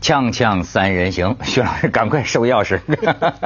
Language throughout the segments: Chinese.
锵锵三人行，徐老师赶快收钥匙。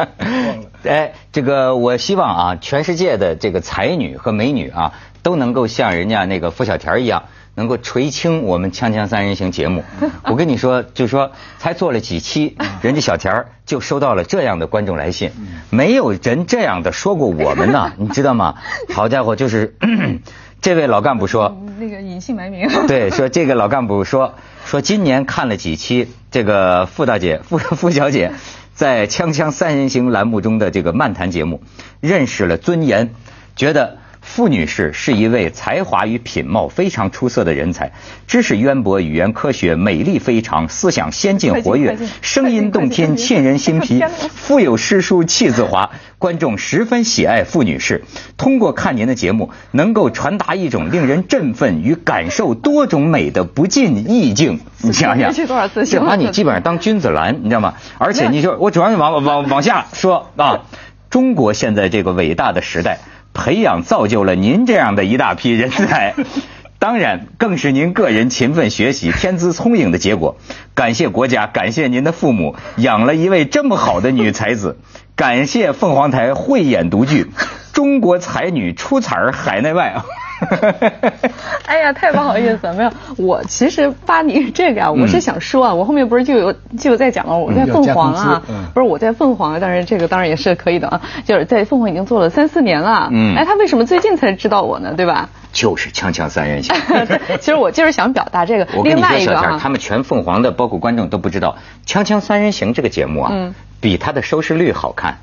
哎，这个我希望啊，全世界的这个才女和美女啊，都能够像人家那个付小田一样，能够垂青我们锵锵三人行节目。我跟你说，就说才做了几期，人家小田就收到了这样的观众来信，没有人这样的说过我们呢，你知道吗？好家伙，就是 这位老干部说，那个隐姓埋名。对，说这个老干部说。说今年看了几期这个傅大姐、傅傅小姐在《锵锵三人行》栏目中的这个漫谈节目，认识了尊严，觉得。傅女士是一位才华与品貌非常出色的人才，知识渊博，语言科学，美丽非常，思想先进活跃，声音动听，沁人心脾，腹有诗书气自华。观众十分喜爱傅女士。通过看您的节目，能够传达一种令人振奋与感受多种美的不尽意境。你想想，这把你基本上当君子兰，你知道吗？而且你说我主要是往往往下说啊，中国现在这个伟大的时代。培养造就了您这样的一大批人才，当然更是您个人勤奋学习、天资聪颖的结果。感谢国家，感谢您的父母养了一位这么好的女才子，感谢凤凰台慧眼独具，中国才女出彩儿海内外啊！哎呀，太不好意思了，没有。我其实发你这个啊，我是想说啊，我后面不是就有就有在讲了？我在凤凰啊，不是我在凤凰，但是这个当然也是可以的啊，就是在凤凰已经做了三四年了。嗯，哎，他为什么最近才知道我呢？对吧？就是锵锵三人行。其实我就是想表达这个。我跟你说，小天，他们全凤凰的，包括观众都不知道，锵锵三人行这个节目啊，比它的收视率好看。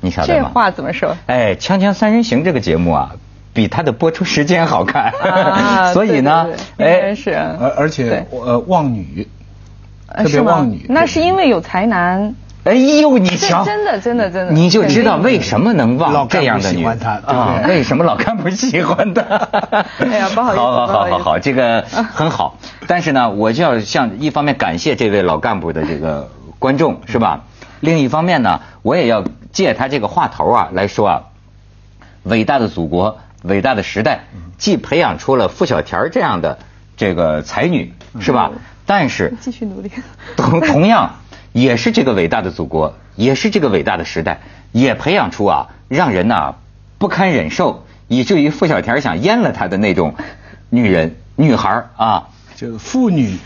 你晓得吗？这话怎么说？哎，锵锵三人行这个节目啊。比它的播出时间好看，所以呢，哎是，而而且呃望女，特别望女，那是因为有才男。哎呦，你瞧，真的真的真的，你就知道为什么能忘这样的女欢他啊？为什么老干部喜欢他？哎呀，不好意思，好好好好好，这个很好。但是呢，我就要向一方面感谢这位老干部的这个观众是吧？另一方面呢，我也要借他这个话头啊来说啊，伟大的祖国。伟大的时代，既培养出了付小田这样的这个才女，是吧？但是 继续努力，同同样也是这个伟大的祖国，也是这个伟大的时代，也培养出啊让人呐不堪忍受，以至于付小田想阉了他的那种女人、女孩啊。就是妇女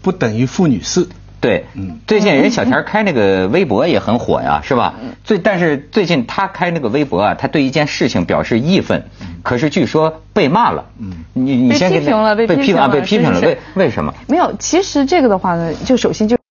不等于妇女士。对，嗯，最近人小田开那个微博也很火呀，是吧？最但是最近他开那个微博啊，他对一件事情表示义愤，可是据说被骂了。嗯，你你先被批评了，被批评了，被批评了，为为什么？没有，其实这个的话呢，就首先就。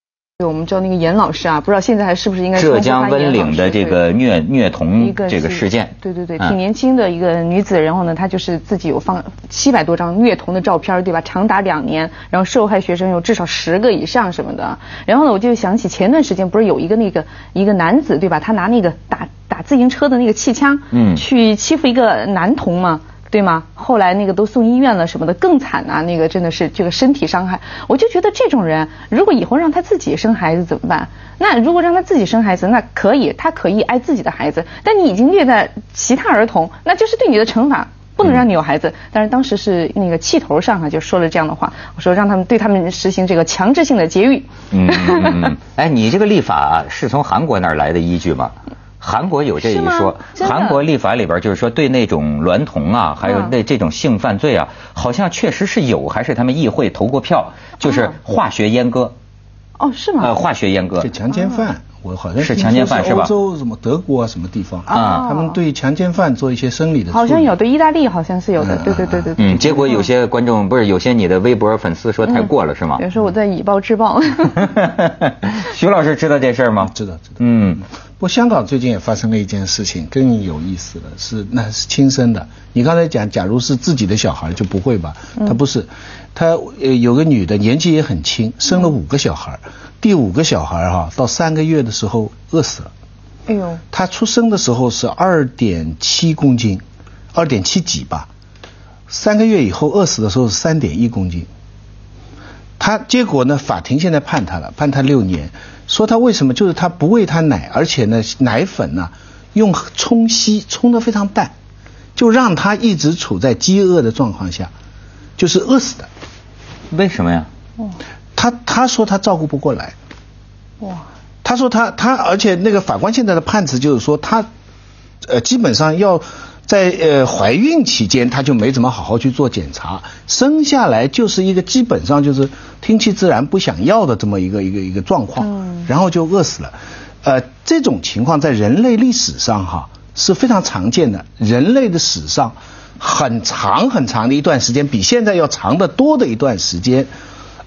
我们知道那个严老师啊，不知道现在还是不是应该浙江温岭的这个虐虐童这个事件，对对对，挺年轻的一个女子，然后呢，她就是自己有放七百多张虐童的照片，对吧？长达两年，然后受害学生有至少十个以上什么的。然后呢，我就想起前段时间不是有一个那个一个男子对吧？他拿那个打打自行车的那个气枪，嗯，去欺负一个男童嘛。对吗？后来那个都送医院了什么的，更惨啊！那个真的是这个身体伤害。我就觉得这种人，如果以后让他自己生孩子怎么办？那如果让他自己生孩子，那可以，他可以爱自己的孩子。但你已经虐待其他儿童，那就是对你的惩罚，不能让你有孩子。但是当时是那个气头上啊，就说了这样的话，我说让他们对他们实行这个强制性的节育。嗯，哎，你这个立法是从韩国那儿来的依据吗？韩国有这一说，韩国立法里边就是说对那种娈童啊，还有那这种性犯罪啊，好像确实是有，还是他们议会投过票，就是化学阉割。哦，是吗？呃，化学阉割。这强奸犯，我好像是强奸犯是吧？欧洲什么德国啊什么地方啊？他们对强奸犯做一些生理的。好像有，对意大利好像是有的，对对对对。嗯，结果有些观众不是有些你的微博粉丝说太过了是吗？有时候我在以暴制暴。徐老师知道这事儿吗？知道知道。嗯。不过香港最近也发生了一件事情，更有意思了，是那是亲生的。你刚才讲，假如是自己的小孩就不会吧？他不是，他呃有个女的年纪也很轻，生了五个小孩，第五个小孩哈到三个月的时候饿死了。哎呦！她出生的时候是二点七公斤，二点七几吧，三个月以后饿死的时候是三点一公斤。他结果呢？法庭现在判他了，判他六年。说他为什么？就是他不喂他奶，而且呢，奶粉呢用冲稀冲的非常淡，就让他一直处在饥饿的状况下，就是饿死的。为什么呀？他他说他照顾不过来，哇，他说他他，而且那个法官现在的判词就是说他，呃，基本上要在呃怀孕期间他就没怎么好好去做检查，生下来就是一个基本上就是听其自然不想要的这么一个一个一个状况，嗯。然后就饿死了。呃，这种情况在人类历史上哈是非常常见的，人类的史上很长很长的一段时间，比现在要长得多的一段时间。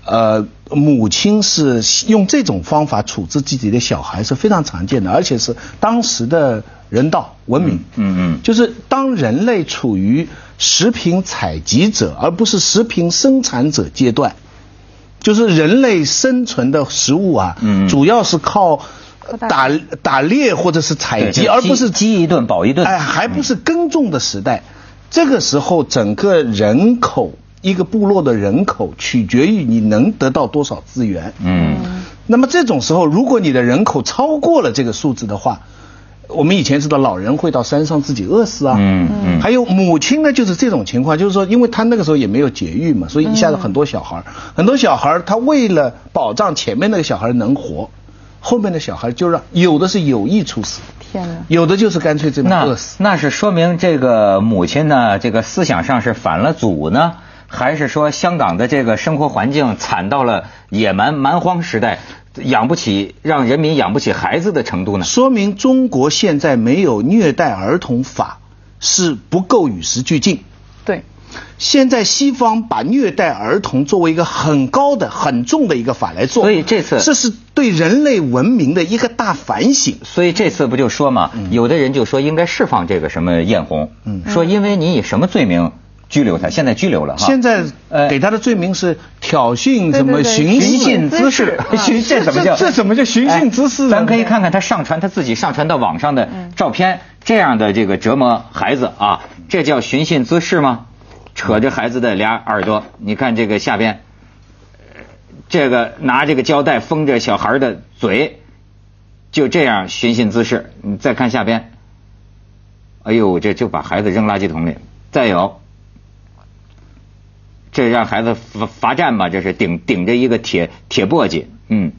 呃，母亲是用这种方法处置自己的小孩是非常常见的，而且是当时的人道文明。嗯嗯就是当人类处于食品采集者而不是食品生产者阶段，就是人类生存的食物啊，嗯嗯主要是靠打打猎或者是采集，而不是饥饥一顿饱一顿哎，还不是耕种的时代。这个时候，整个人口一个部落的人口取决于你能得到多少资源。嗯。那么这种时候，如果你的人口超过了这个数字的话，我们以前知道老人会到山上自己饿死啊。嗯嗯。还有母亲呢，就是这种情况，就是说，因为他那个时候也没有节育嘛，所以一下子很多小孩儿，很多小孩儿他为了保障前面那个小孩能活，后面的小孩就让有的是有意猝死，天哪！有的就是干脆这么那饿死。那是说明这个母亲呢，这个思想上是反了祖呢，还是说香港的这个生活环境惨到了野蛮蛮荒时代，养不起让人民养不起孩子的程度呢？说明中国现在没有虐待儿童法是不够与时俱进。对，现在西方把虐待儿童作为一个很高的、很重的一个法来做，所以这次这是对人类文明的一个大反省。所以这次不就说嘛，有的人就说应该释放这个什么艳红，嗯说因为你以什么罪名拘留他，现在拘留了哈。现在呃给他的罪名是挑衅什么寻寻衅衅滋事，这怎 么叫这这怎么叫寻衅滋事咱可以看看他上传他自己上传到网上的照片，这样的这个折磨孩子啊，这叫寻衅滋事吗？扯着孩子的俩耳朵，你看这个下边，这个拿这个胶带封着小孩的嘴，就这样寻衅滋事。你再看下边，哎呦，这就把孩子扔垃圾桶里。再有，这让孩子罚罚站吧，这是顶顶着一个铁铁簸箕，嗯，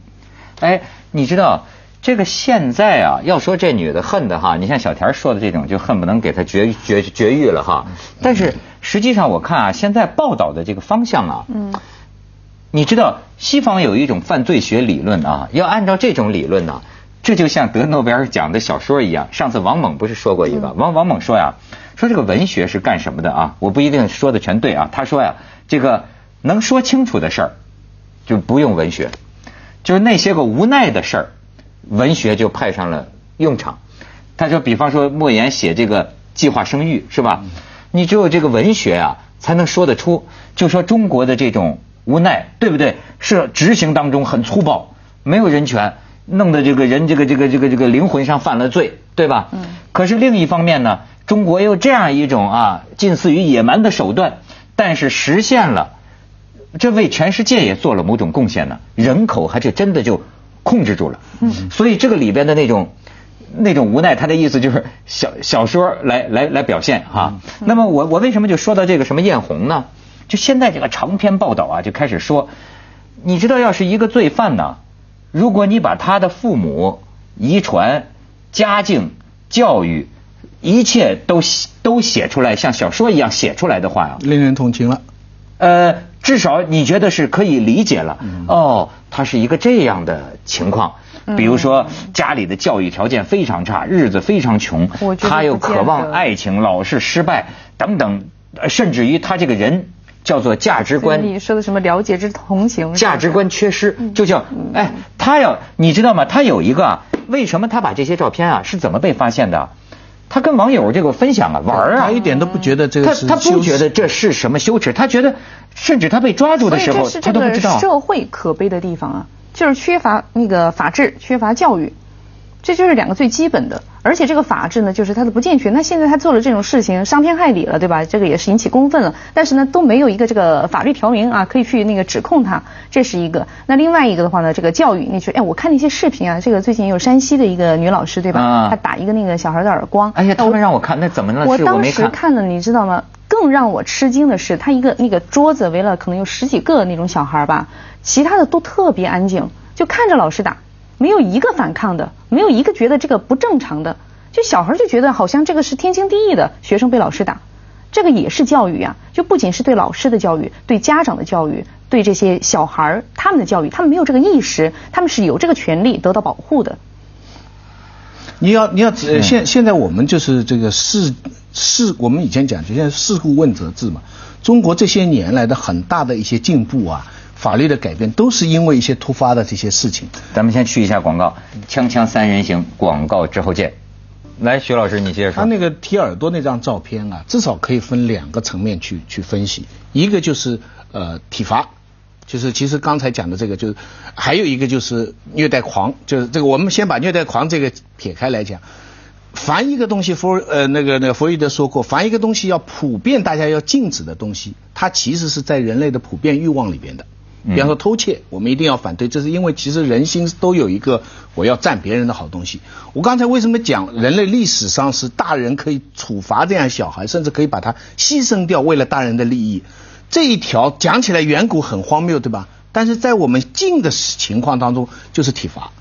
哎，你知道这个现在啊，要说这女的恨的哈，你像小田说的这种，就恨不能给她绝绝绝育了哈。但是实际上我看啊，现在报道的这个方向啊，嗯，你知道西方有一种犯罪学理论啊，要按照这种理论呢、这就像得诺贝尔奖的小说一样。上次王猛不是说过一个，王王猛说呀，说这个文学是干什么的啊？我不一定说的全对啊。他说呀，这个能说清楚的事儿，就不用文学，就是那些个无奈的事儿，文学就派上了用场。他说，比方说莫言写这个计划生育是吧？你只有这个文学啊，才能说得出，就说中国的这种无奈，对不对？是执行当中很粗暴，没有人权，弄得这个人这个这个这个这个灵魂上犯了罪，对吧？嗯。可是另一方面呢，中国有这样一种啊近似于野蛮的手段，但是实现了，这为全世界也做了某种贡献呢。人口还是真的就控制住了。嗯。所以这个里边的那种。那种无奈，他的意思就是小小说来来来表现哈。那么我我为什么就说到这个什么艳红呢？就现在这个长篇报道啊，就开始说，你知道，要是一个罪犯呢，如果你把他的父母、遗传、家境、教育，一切都都写出来，像小说一样写出来的话呀、令人同情了。呃，至少你觉得是可以理解了。哦，他是一个这样的情况。比如说家里的教育条件非常差，日子非常穷他又渴望爱情，老是失败等等，呃甚至于他这个人叫做价值观你说的什么了解之同情？价值观缺失，嗯就叫哎，他要你知道吗？他有一个啊，为什么他把这些照片啊是怎么被发现的？他跟网友这个分享啊玩儿啊。他，一点都不觉得这个是他他不觉得这是什么羞耻，他觉得甚至他被抓住的时候他都不知道。社会可悲的地方啊，就是缺乏那个法治，缺乏教育，这就是两个最基本的。而且这个法治呢，就是它的不健全。那现在他做了这种事情，伤天害理了，对吧？这个也是引起公愤了。但是呢，都没有一个这个法律条文啊，可以去那个指控他，这是一个。那另外一个的话呢，这个教育，你说，哎，我看那些视频啊，这个最近有山西的一个女老师，对吧？啊她打一个那个小孩的耳光。哎呀，他们让我看，那怎么了？我当时看。看了，你知道吗？更让我吃惊的是，他一个那个桌子围了可能有十几个那种小孩吧，其他的都特别安静，就看着老师打，没有一个反抗的，没有一个觉得这个不正常的，就小孩就觉得好像这个是天经地义的，学生被老师打，这个也是教育呀，就不仅是对老师的教育，对家长的教育，对这些小孩他们的教育，他们没有这个意识，他们是有这个权利得到保护的。你要你要呃现现在我们就是这个事事，我们以前讲就现在事故问责制嘛。中国这些年来的很大的一些进步啊，法律的改变，都是因为一些突发的这些事情。咱们先去一下广告，锵锵三人行，广告之后见。来，徐老师，你接着说。他那个提耳朵那张照片啊，至少可以分两个层面去去分析，一个就是呃体罚。就是其实刚才讲的这个，就是还有一个就是虐待狂，就是这个我们先把虐待狂这个撇开来讲。凡一个东西，弗呃那个那个弗洛伊德说过，凡一个东西要普遍大家要禁止的东西，它其实是在人类的普遍欲望里边的。比方说偷窃，我们一定要反对，这是因为其实人心都有一个我要占别人的好东西。我刚才为什么讲人类历史上是大人可以处罚这样小孩，甚至可以把他牺牲掉，为了大人的利益？这一条讲起来远古很荒谬，对吧？但是在我们近的情况当中，就是体罚。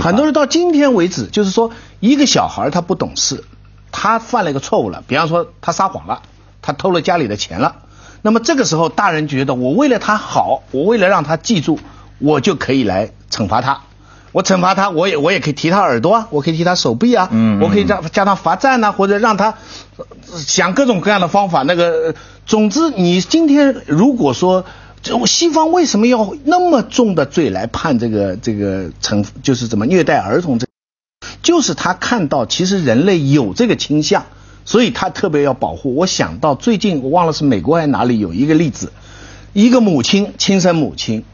很多人到今天为止，就是说一个小孩他不懂事，他犯了一个错误了，比方说他撒谎了，他偷了家里的钱了。那么这个时候，大人觉得我为了他好，我为了让他记住，我就可以来惩罚他。我惩罚他，我也我也可以提他耳朵啊，我可以提他手臂啊，我可以让加他罚站呐，或者让他想各种各样的方法。那个，总之，你今天如果说，西方为什么要那么重的罪来判这个这个惩，就是怎么虐待儿童？这，就是他看到其实人类有这个倾向，所以他特别要保护。我想到最近我忘了是美国还是哪里有一个例子，一个母亲亲生母亲，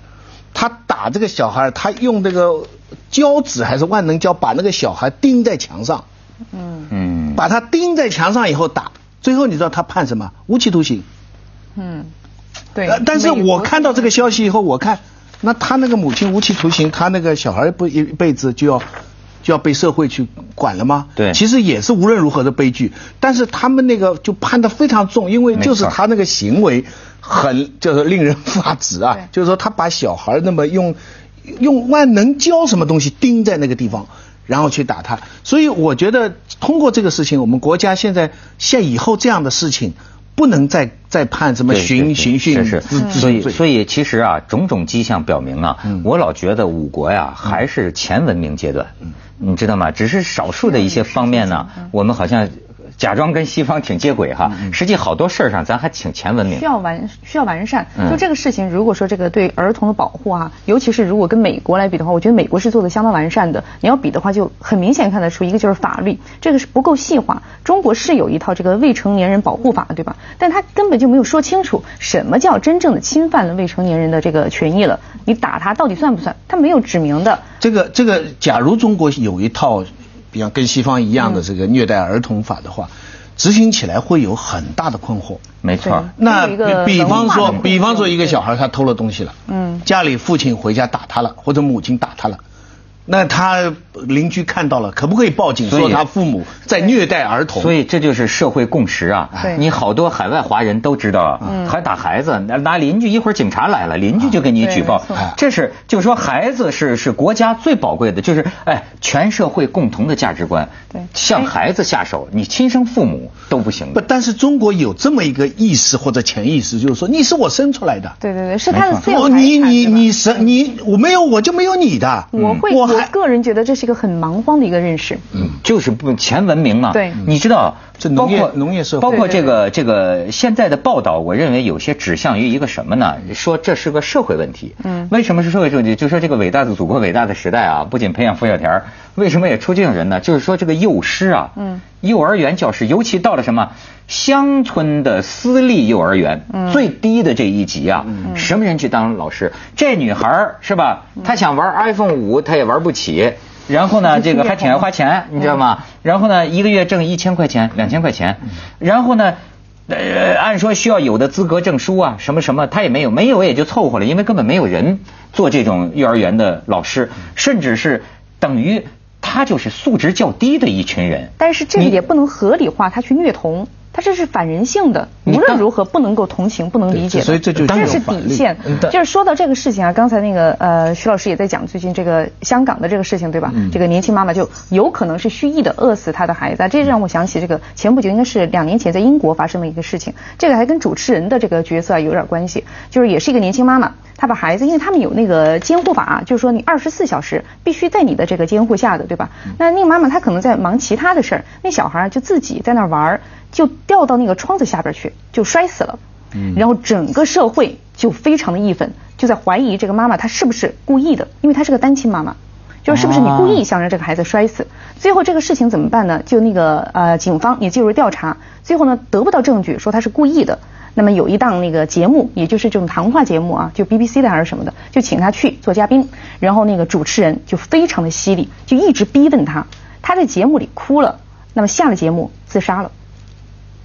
她打这个小孩，她用这个。胶纸还是万能胶，把那个小孩钉在墙上，嗯嗯，把他钉在墙上以后打，最后你知道他判什么？无期徒刑。嗯，对。但是我看到这个消息以后，我看那他那个母亲无期徒刑，他那个小孩不一辈子就要就要被社会去管了吗？对。其实也是无论如何的悲剧，但是他们那个就判得非常重，因为就是他那个行为很就是令人发指啊，就是说他把小孩那么用。用万能胶什么东西钉在那个地方，然后去打他。所以我觉得通过这个事情，我们国家现在像以后这样的事情，不能再再判什么刑刑讯。是是。所以所以其实啊，种种迹象表明啊，我老觉得五国呀还是前文明阶段，你知道吗？只是少数的一些方面呢，我们好像。假装跟西方挺接轨哈，实际好多事儿上咱还挺前文明。需要完需要完善，就这个事情，如果说这个对儿童的保护啊，尤其是如果跟美国来比的话，我觉得美国是做的相当完善的。你要比的话，就很明显看得出，一个就是法律，这个是不够细化。中国是有一套这个未成年人保护法，对吧？但他根本就没有说清楚什么叫真正的侵犯了未成年人的这个权益了。你打他到底算不算？他没有指明的。这个这个，假如中国有一套。比方跟西方一样的这个虐待儿童法的话，执行起来会有很大的困惑。没错，那比方说，比方说一个小孩他偷了东西了，嗯，家里父亲回家打他了，或者母亲打他了。那他邻居看到了，可不可以报警说他父母在虐待儿童？所以这就是社会共识啊！你好多海外华人都知道，还打孩子，拿邻居一会儿警察来了，邻居就给你举报。这是就是说，孩子是是国家最宝贵的，就是哎，全社会共同的价值观。对，向孩子下手，你亲生父母都不行。不，但是中国有这么一个意识或者潜意识，就是说你是我生出来的。对对对，是他的自由你你你生你我没有我就没有你的。我会我。我个人觉得这是一个很蛮荒的一个认识。嗯，就是不前文明嘛。对，你知道，这农业农业社会，包括这个这个现在的报道，我认为有些指向于一个什么呢？说这是个社会问题。嗯，为什么是社会问题？就说这个伟大的祖国、伟大的时代啊，不仅培养付小田，为什么也出这种人呢？就是说这个幼师啊，嗯，幼儿园教师，尤其到了什么乡村的私立幼儿园，最低的这一级啊，什么人去当老师？这女孩是吧？她想玩 iPhone 五，她也玩不起。然后呢，这个还挺爱花钱，你知道吗？然后呢，一个月挣一千块钱、两千块钱。然后呢，呃，按说需要有的资格证书啊，什么什么，她也没有，没有也就凑合了，因为根本没有人做这种幼儿园的老师，甚至是等于他就是素质较低的一群人。但是这个也不能合理化他去虐童。他这是反人性的，无论如何不能够同情，不能理解的。所以这就这是底线。就是说到这个事情啊，刚才那个呃徐老师也在讲最近这个香港的这个事情，对吧？这个年轻妈妈就有可能是蓄意的饿死她的孩子，这让我想起这个前不久应该是两年前在英国发生的一个事情，这个还跟主持人的这个角色有点关系，就是也是一个年轻妈妈。他把孩子，因为他们有那个监护法，就是说你二十四小时必须在你的这个监护下的，对吧？那那个妈妈她可能在忙其他的事儿，那小孩就自己在那玩，就掉到那个窗子下边去，就摔死了。嗯。然后整个社会就非常的义愤，就在怀疑这个妈妈她是不是故意的，因为她是个单亲妈妈，就是不是你故意想让这个孩子摔死？最后这个事情怎么办呢？就那个呃警方也介入调查，最后呢得不到证据说他是故意的。那么有一档那个节目，也就是这种谈话节目啊，就 BBC 的还是什么的，就请他去做嘉宾，然后那个主持人就非常的犀利，就一直逼问他，他在节目里哭了，那么下了节目自杀了。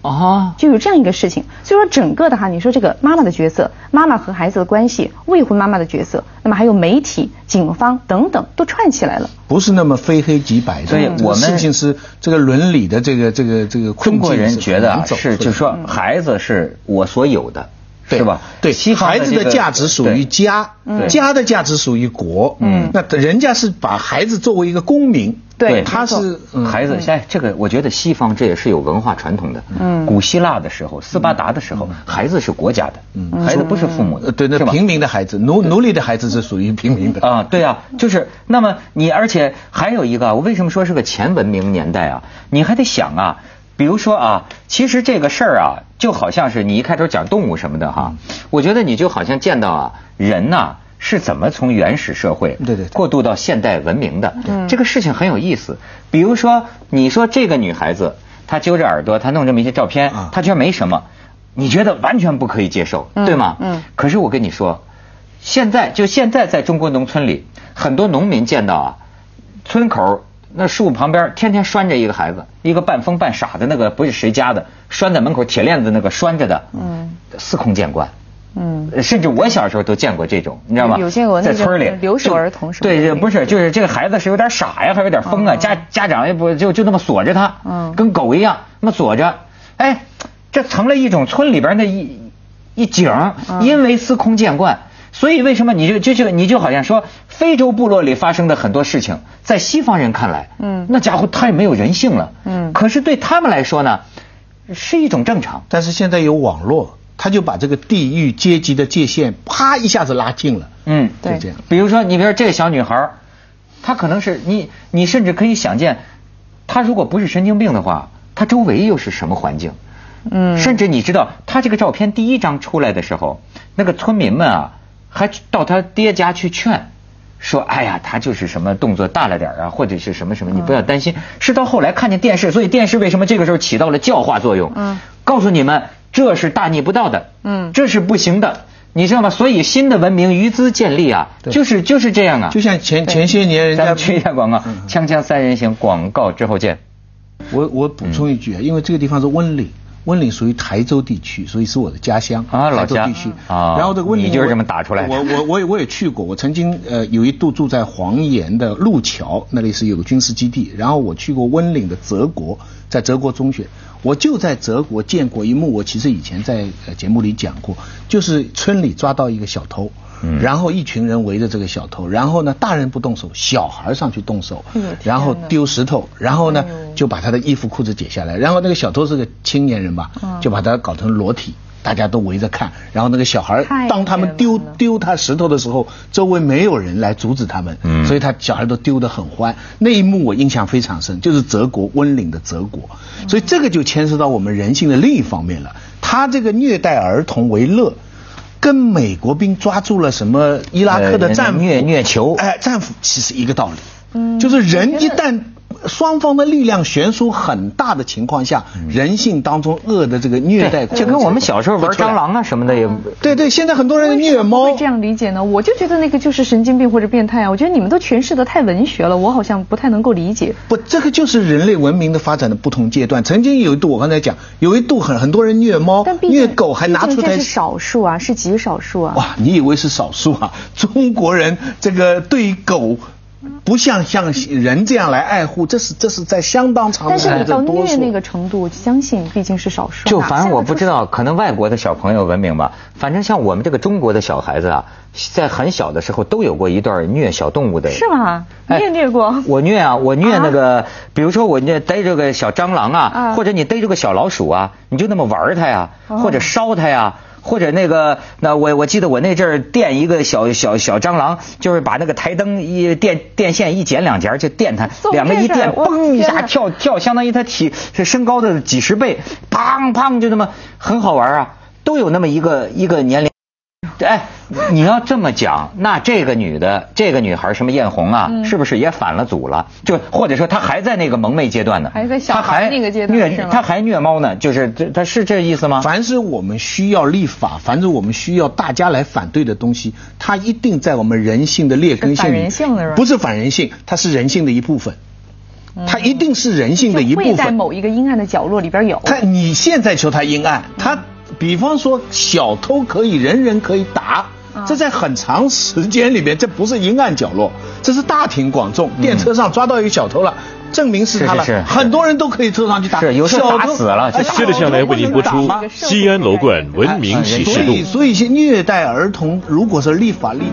哦，就有这样一个事情，所以说整个的哈，你说这个妈妈的角色，妈妈和孩子的关系，未婚妈妈的角色，那么还有媒体、警方等等都串起来了，不是那么非黑即白的。所以我们事情是这个伦理的这个这个这个中国人觉得啊，是就是说孩子是我所有的。对吧？对，孩子的价值属于家，家的价值属于国。嗯，那人家是把孩子作为一个公民，对，他是孩子。现在，这个我觉得西方这也是有文化传统的。嗯，古希腊的时候，斯巴达的时候，孩子是国家的，嗯，孩子不是父母的。对，那平民的孩子，奴奴隶的孩子是属于平民的。啊，对啊，就是那么你，而且还有一个，我为什么说是个前文明年代啊？你还得想啊。比如说啊，其实这个事儿啊，就好像是你一开头讲动物什么的哈，我觉得你就好像见到啊，人呐是怎么从原始社会对对过渡到现代文明的，这个事情很有意思。比如说，你说这个女孩子她揪着耳朵，她弄这么一些照片，她觉得没什么，你觉得完全不可以接受，对吗？嗯。可是我跟你说，现在就现在在中国农村里，很多农民见到啊，村口。那树旁边天天拴着一个孩子，一个半疯半傻的那个不是谁家的，拴在门口铁链子那个拴着的，嗯，司空见惯，嗯，甚至我小时候都见过这种，你知道吗？有见过在村里。留守儿童是对，不是，就是这个孩子是有点傻呀，还有点疯啊，家家长也不就就那么锁着他，嗯，跟狗一样那么锁着，哎，这成了一种村里边的一一景，因为司空见惯。所以为什么你就就就你就好像说非洲部落里发生的很多事情，在西方人看来，嗯，那家伙太没有人性了，嗯，可是对他们来说呢，是一种正常。但是现在有网络，他就把这个地域阶级的界限啪一下子拉近了，嗯，对，这样。比如说，你比如说这个小女孩，她可能是你，你甚至可以想见，她如果不是神经病的话，她周围又是什么环境？嗯，甚至你知道，她这个照片第一张出来的时候，那个村民们啊。还到她爹家去劝，说：“哎呀，他就是什么动作大了点啊，或者是什么什么，你不要担心。”是到后来看见电视，所以电视为什么这个时候起到了教化作用？嗯，告诉你们这是大逆不道的，嗯，这是不行的，你知道吗？所以新的文明于兹建立啊，就是就是这样啊。就像前前些年人家去一下广告，锵锵三人行广告之后见。我我补充一句啊，因为这个地方是温岭。温岭属于台州地区，所以是我的家乡啊，老家地区啊。然后这个温岭，你就是这么打出来的。我我我也我也去过，我曾经呃有一度住在黄岩的路桥，那里是有个军事基地。然后我去过温岭的泽国，在泽国中学，我就在泽国见过一幕。我其实以前在呃节目里讲过，就是村里抓到一个小偷。然后一群人围着这个小偷，然后呢，大人不动手，小孩上去动手，然后丢石头，然后呢，就把他的衣服裤子解下来，然后那个小偷是个青年人吧，就把他搞成裸体，大家都围着看，然后那个小孩当他们丢丢他石头的时候，周围没有人来阻止他们，所以他小孩都丢得很欢。那一幕我印象非常深，就是泽国温岭的泽国，所以这个就牵涉到我们人性的另一方面了。他这个虐待儿童为乐。跟美国兵抓住了什么伊拉克的战俘虐虐囚，哎，战俘其实一个道理，嗯，就是人一旦。双方的力量悬殊很大的情况下，人性当中恶的这个虐待，就跟我们小时候玩蟑螂啊什么的也。对对，现在很多人虐猫。会这样理解呢？我就觉得那个就是神经病或者变态啊！我觉得你们都诠释的太文学了，我好像不太能够理解。不，这个就是人类文明的发展的不同阶段。曾经有一度，我刚才讲，有一度很很多人虐猫、虐狗，还拿出来。是少数啊，是极少数啊。哇，你以为是少数啊？中国人这个对狗。不像像人这样来爱护，这是这是在相当长的但是你到虐那个程度，相信毕竟是少数。就反正我不知道，可能外国的小朋友文明吧。反正像我们这个中国的小孩子啊，在很小的时候都有过一段虐小动物的。是吗？你哎也虐过？我虐啊，我虐那个，比如说我虐逮着个小蟑螂啊，啊或者你逮着个小老鼠啊，你就那么玩它呀，哦或者烧它呀。或者那个，那我我记得我那阵儿电一个小小小蟑螂，就是把那个台灯一电电线一剪两截儿就电它，两个一电，嘣一下跳跳，相当于它体是身高的几十倍，砰砰就那么很好玩啊，都有那么一个一个年龄。哎，你要这么讲，那这个女的，这个女孩什么艳红啊，嗯是不是也反了祖了？就或者说她还在那个萌妹阶段呢？还在小她还孩那个阶段虐，她还虐猫呢，就是这，她是这意思吗？凡是我们需要立法，凡是我们需要大家来反对的东西，它一定在我们人性的劣根性里。是反人性的是吧不是反人性，它是人性的一部分。它一定是人性的一就会在。某一个阴暗的角落里边有。他你现在求他阴暗，他比方说小偷可以人人可以打。啊这在很长时间里面，这不是阴暗角落，这是大庭广众。电车上抓到一个小偷了，证明是他了，很多人都可以车上去打。是有时候小偷打死了哎接着下来为您播出西安楼冠文明启示录所以，。所以一些虐待儿童，如果是立法立。